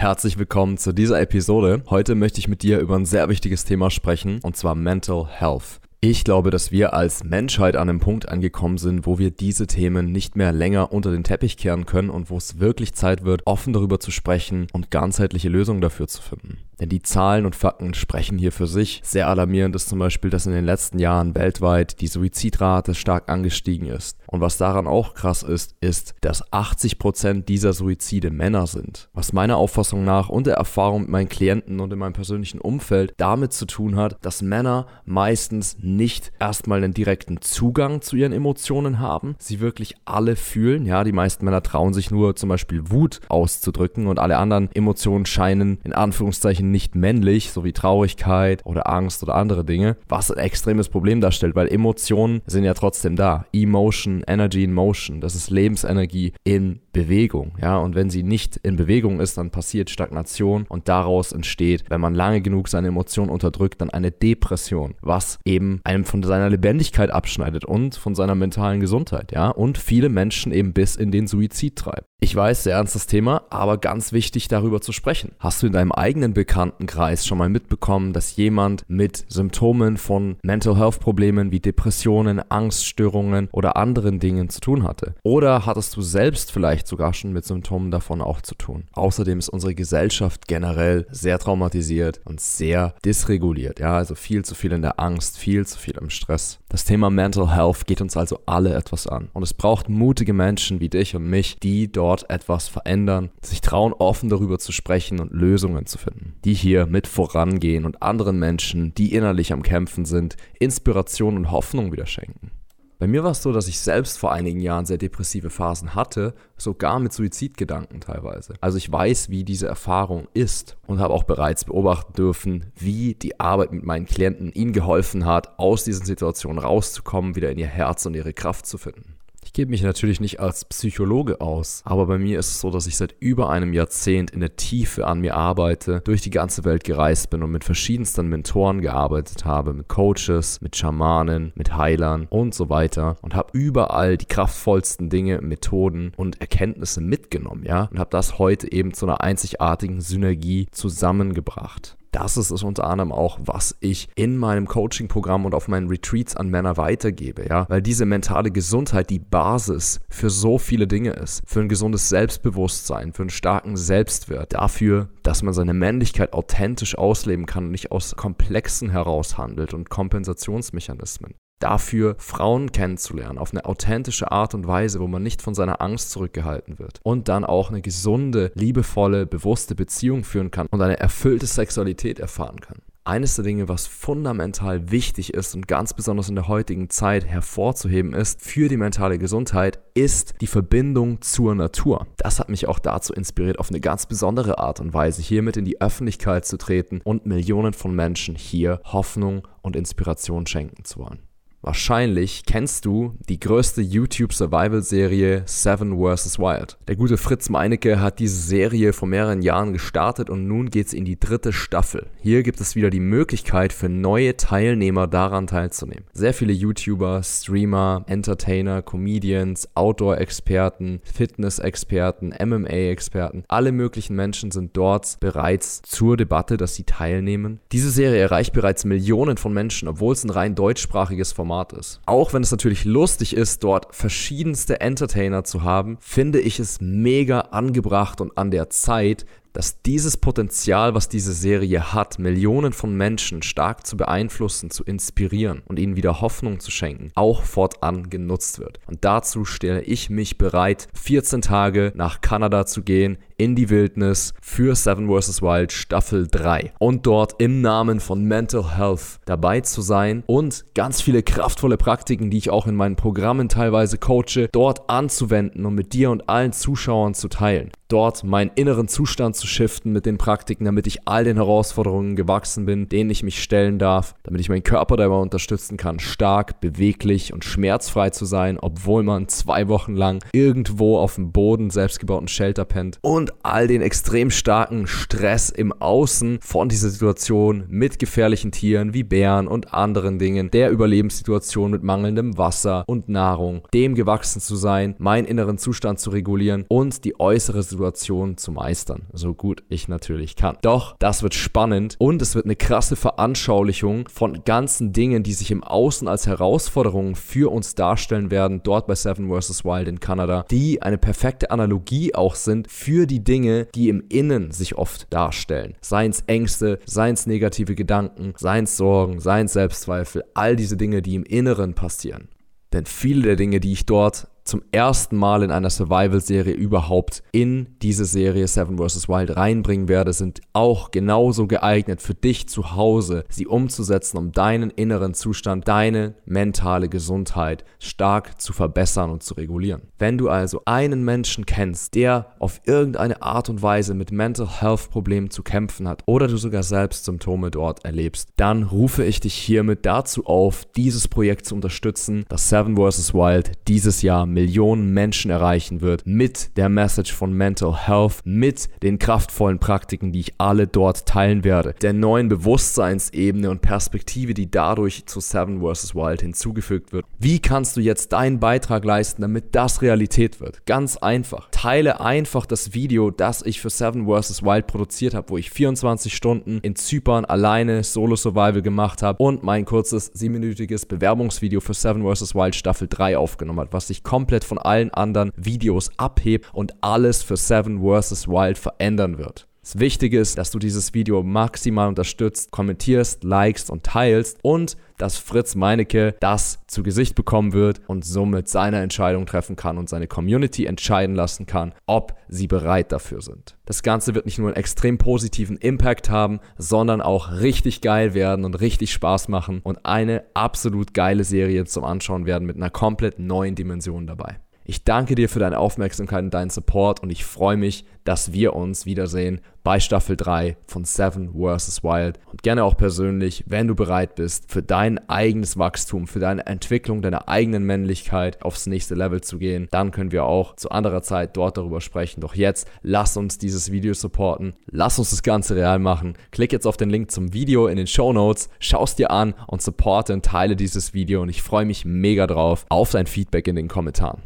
Herzlich willkommen zu dieser Episode. Heute möchte ich mit dir über ein sehr wichtiges Thema sprechen, und zwar Mental Health. Ich glaube, dass wir als Menschheit an einem Punkt angekommen sind, wo wir diese Themen nicht mehr länger unter den Teppich kehren können und wo es wirklich Zeit wird, offen darüber zu sprechen und ganzheitliche Lösungen dafür zu finden. Denn die Zahlen und Fakten sprechen hier für sich. Sehr alarmierend ist zum Beispiel, dass in den letzten Jahren weltweit die Suizidrate stark angestiegen ist. Und was daran auch krass ist, ist, dass 80 Prozent dieser Suizide Männer sind. Was meiner Auffassung nach und der Erfahrung mit meinen Klienten und in meinem persönlichen Umfeld damit zu tun hat, dass Männer meistens nicht erstmal einen direkten Zugang zu ihren Emotionen haben, sie wirklich alle fühlen. Ja, die meisten Männer trauen sich nur zum Beispiel Wut auszudrücken und alle anderen Emotionen scheinen in Anführungszeichen nicht männlich, so wie Traurigkeit oder Angst oder andere Dinge, was ein extremes Problem darstellt, weil Emotionen sind ja trotzdem da. Emotion, Energy in Motion, das ist Lebensenergie in Bewegung, ja, und wenn sie nicht in Bewegung ist, dann passiert Stagnation und daraus entsteht, wenn man lange genug seine Emotionen unterdrückt, dann eine Depression, was eben einem von seiner Lebendigkeit abschneidet und von seiner mentalen Gesundheit, ja, und viele Menschen eben bis in den Suizid treibt. Ich weiß, sehr ernstes Thema, aber ganz wichtig darüber zu sprechen. Hast du in deinem eigenen Bekanntenkreis schon mal mitbekommen, dass jemand mit Symptomen von Mental Health Problemen wie Depressionen, Angststörungen oder anderen Dingen zu tun hatte? Oder hattest du selbst vielleicht sogar schon mit Symptomen davon auch zu tun? Außerdem ist unsere Gesellschaft generell sehr traumatisiert und sehr dysreguliert. Ja, also viel zu viel in der Angst, viel zu viel im Stress. Das Thema Mental Health geht uns also alle etwas an. Und es braucht mutige Menschen wie dich und mich, die dort dort etwas verändern, sich trauen, offen darüber zu sprechen und Lösungen zu finden, die hier mit vorangehen und anderen Menschen, die innerlich am Kämpfen sind, Inspiration und Hoffnung wieder schenken. Bei mir war es so, dass ich selbst vor einigen Jahren sehr depressive Phasen hatte, sogar mit Suizidgedanken teilweise. Also ich weiß, wie diese Erfahrung ist und habe auch bereits beobachten dürfen, wie die Arbeit mit meinen Klienten ihnen geholfen hat, aus diesen Situationen rauszukommen, wieder in ihr Herz und ihre Kraft zu finden. Ich gebe mich natürlich nicht als Psychologe aus, aber bei mir ist es so, dass ich seit über einem Jahrzehnt in der Tiefe an mir arbeite, durch die ganze Welt gereist bin und mit verschiedensten Mentoren gearbeitet habe, mit Coaches, mit Schamanen, mit Heilern und so weiter und habe überall die kraftvollsten Dinge, Methoden und Erkenntnisse mitgenommen, ja, und habe das heute eben zu einer einzigartigen Synergie zusammengebracht das ist es unter anderem auch, was ich in meinem Coaching-Programm und auf meinen Retreats an Männer weitergebe, ja, weil diese mentale Gesundheit die Basis für so viele Dinge ist, für ein gesundes Selbstbewusstsein, für einen starken Selbstwert, dafür, dass man seine Männlichkeit authentisch ausleben kann und nicht aus Komplexen heraus handelt und Kompensationsmechanismen dafür, Frauen kennenzulernen auf eine authentische Art und Weise, wo man nicht von seiner Angst zurückgehalten wird. Und dann auch eine gesunde, liebevolle, bewusste Beziehung führen kann und eine erfüllte Sexualität erfahren kann. Eines der Dinge, was fundamental wichtig ist und ganz besonders in der heutigen Zeit hervorzuheben ist für die mentale Gesundheit, ist die Verbindung zur Natur. Das hat mich auch dazu inspiriert, auf eine ganz besondere Art und Weise hiermit in die Öffentlichkeit zu treten und Millionen von Menschen hier Hoffnung und Inspiration schenken zu wollen. Wahrscheinlich kennst du die größte YouTube-Survival-Serie Seven vs. Wild. Der gute Fritz Meinecke hat diese Serie vor mehreren Jahren gestartet und nun geht es in die dritte Staffel. Hier gibt es wieder die Möglichkeit für neue Teilnehmer daran teilzunehmen. Sehr viele YouTuber, Streamer, Entertainer, Comedians, Outdoor-Experten, Fitness-Experten, MMA-Experten, alle möglichen Menschen sind dort bereits zur Debatte, dass sie teilnehmen. Diese Serie erreicht bereits Millionen von Menschen, obwohl es ein rein deutschsprachiges Format Format ist. Auch wenn es natürlich lustig ist, dort verschiedenste Entertainer zu haben, finde ich es mega angebracht und an der Zeit, dass dieses Potenzial, was diese Serie hat, Millionen von Menschen stark zu beeinflussen, zu inspirieren und ihnen wieder Hoffnung zu schenken, auch fortan genutzt wird. Und dazu stelle ich mich bereit, 14 Tage nach Kanada zu gehen, in die Wildnis für Seven vs. Wild Staffel 3 und dort im Namen von Mental Health dabei zu sein und ganz viele kraftvolle Praktiken, die ich auch in meinen Programmen teilweise coache, dort anzuwenden und mit dir und allen Zuschauern zu teilen dort meinen inneren Zustand zu shiften mit den Praktiken, damit ich all den Herausforderungen gewachsen bin, denen ich mich stellen darf, damit ich meinen Körper dabei unterstützen kann, stark, beweglich und schmerzfrei zu sein, obwohl man zwei Wochen lang irgendwo auf dem Boden selbstgebauten Shelter pennt und all den extrem starken Stress im Außen von dieser Situation mit gefährlichen Tieren wie Bären und anderen Dingen, der Überlebenssituation mit mangelndem Wasser und Nahrung, dem gewachsen zu sein, meinen inneren Zustand zu regulieren und die äußere Situation zu meistern, so gut ich natürlich kann. Doch das wird spannend und es wird eine krasse Veranschaulichung von ganzen Dingen, die sich im Außen als Herausforderungen für uns darstellen werden, dort bei Seven vs. Wild in Kanada, die eine perfekte Analogie auch sind für die Dinge, die im Innen sich oft darstellen. Seien es Ängste, seien es negative Gedanken, seien es Sorgen, seien es Selbstzweifel, all diese Dinge, die im Inneren passieren. Denn viele der Dinge, die ich dort zum ersten Mal in einer Survival-Serie überhaupt in diese Serie Seven vs. Wild reinbringen werde, sind auch genauso geeignet für dich zu Hause, sie umzusetzen, um deinen inneren Zustand, deine mentale Gesundheit stark zu verbessern und zu regulieren. Wenn du also einen Menschen kennst, der auf irgendeine Art und Weise mit Mental Health Problemen zu kämpfen hat oder du sogar selbst Symptome dort erlebst, dann rufe ich dich hiermit dazu auf, dieses Projekt zu unterstützen, das Seven vs. Wild dieses Jahr Millionen Menschen erreichen wird mit der Message von Mental Health, mit den kraftvollen Praktiken, die ich alle dort teilen werde, der neuen Bewusstseinsebene und Perspektive, die dadurch zu Seven vs. Wild hinzugefügt wird. Wie kannst du jetzt deinen Beitrag leisten, damit das Realität wird? Ganz einfach. Teile einfach das Video, das ich für Seven vs. Wild produziert habe, wo ich 24 Stunden in Zypern alleine Solo Survival gemacht habe und mein kurzes siebenminütiges Bewerbungsvideo für Seven vs. Wild Staffel 3 aufgenommen hat, was sich komplett komplett von allen anderen Videos abhebt und alles für Seven vs. Wild verändern wird. Das Wichtige ist, dass du dieses Video maximal unterstützt, kommentierst, likest und teilst und dass Fritz Meinecke das zu Gesicht bekommen wird und somit seine Entscheidung treffen kann und seine Community entscheiden lassen kann, ob sie bereit dafür sind. Das Ganze wird nicht nur einen extrem positiven Impact haben, sondern auch richtig geil werden und richtig Spaß machen und eine absolut geile Serie zum Anschauen werden mit einer komplett neuen Dimension dabei. Ich danke dir für deine Aufmerksamkeit und deinen Support und ich freue mich, dass wir uns wiedersehen bei Staffel 3 von Seven vs. Wild. Und gerne auch persönlich, wenn du bereit bist, für dein eigenes Wachstum, für deine Entwicklung deiner eigenen Männlichkeit aufs nächste Level zu gehen, dann können wir auch zu anderer Zeit dort darüber sprechen. Doch jetzt lass uns dieses Video supporten. Lass uns das Ganze real machen. Klick jetzt auf den Link zum Video in den Show Notes, schau es dir an und supporte und teile dieses Video. Und ich freue mich mega drauf auf dein Feedback in den Kommentaren.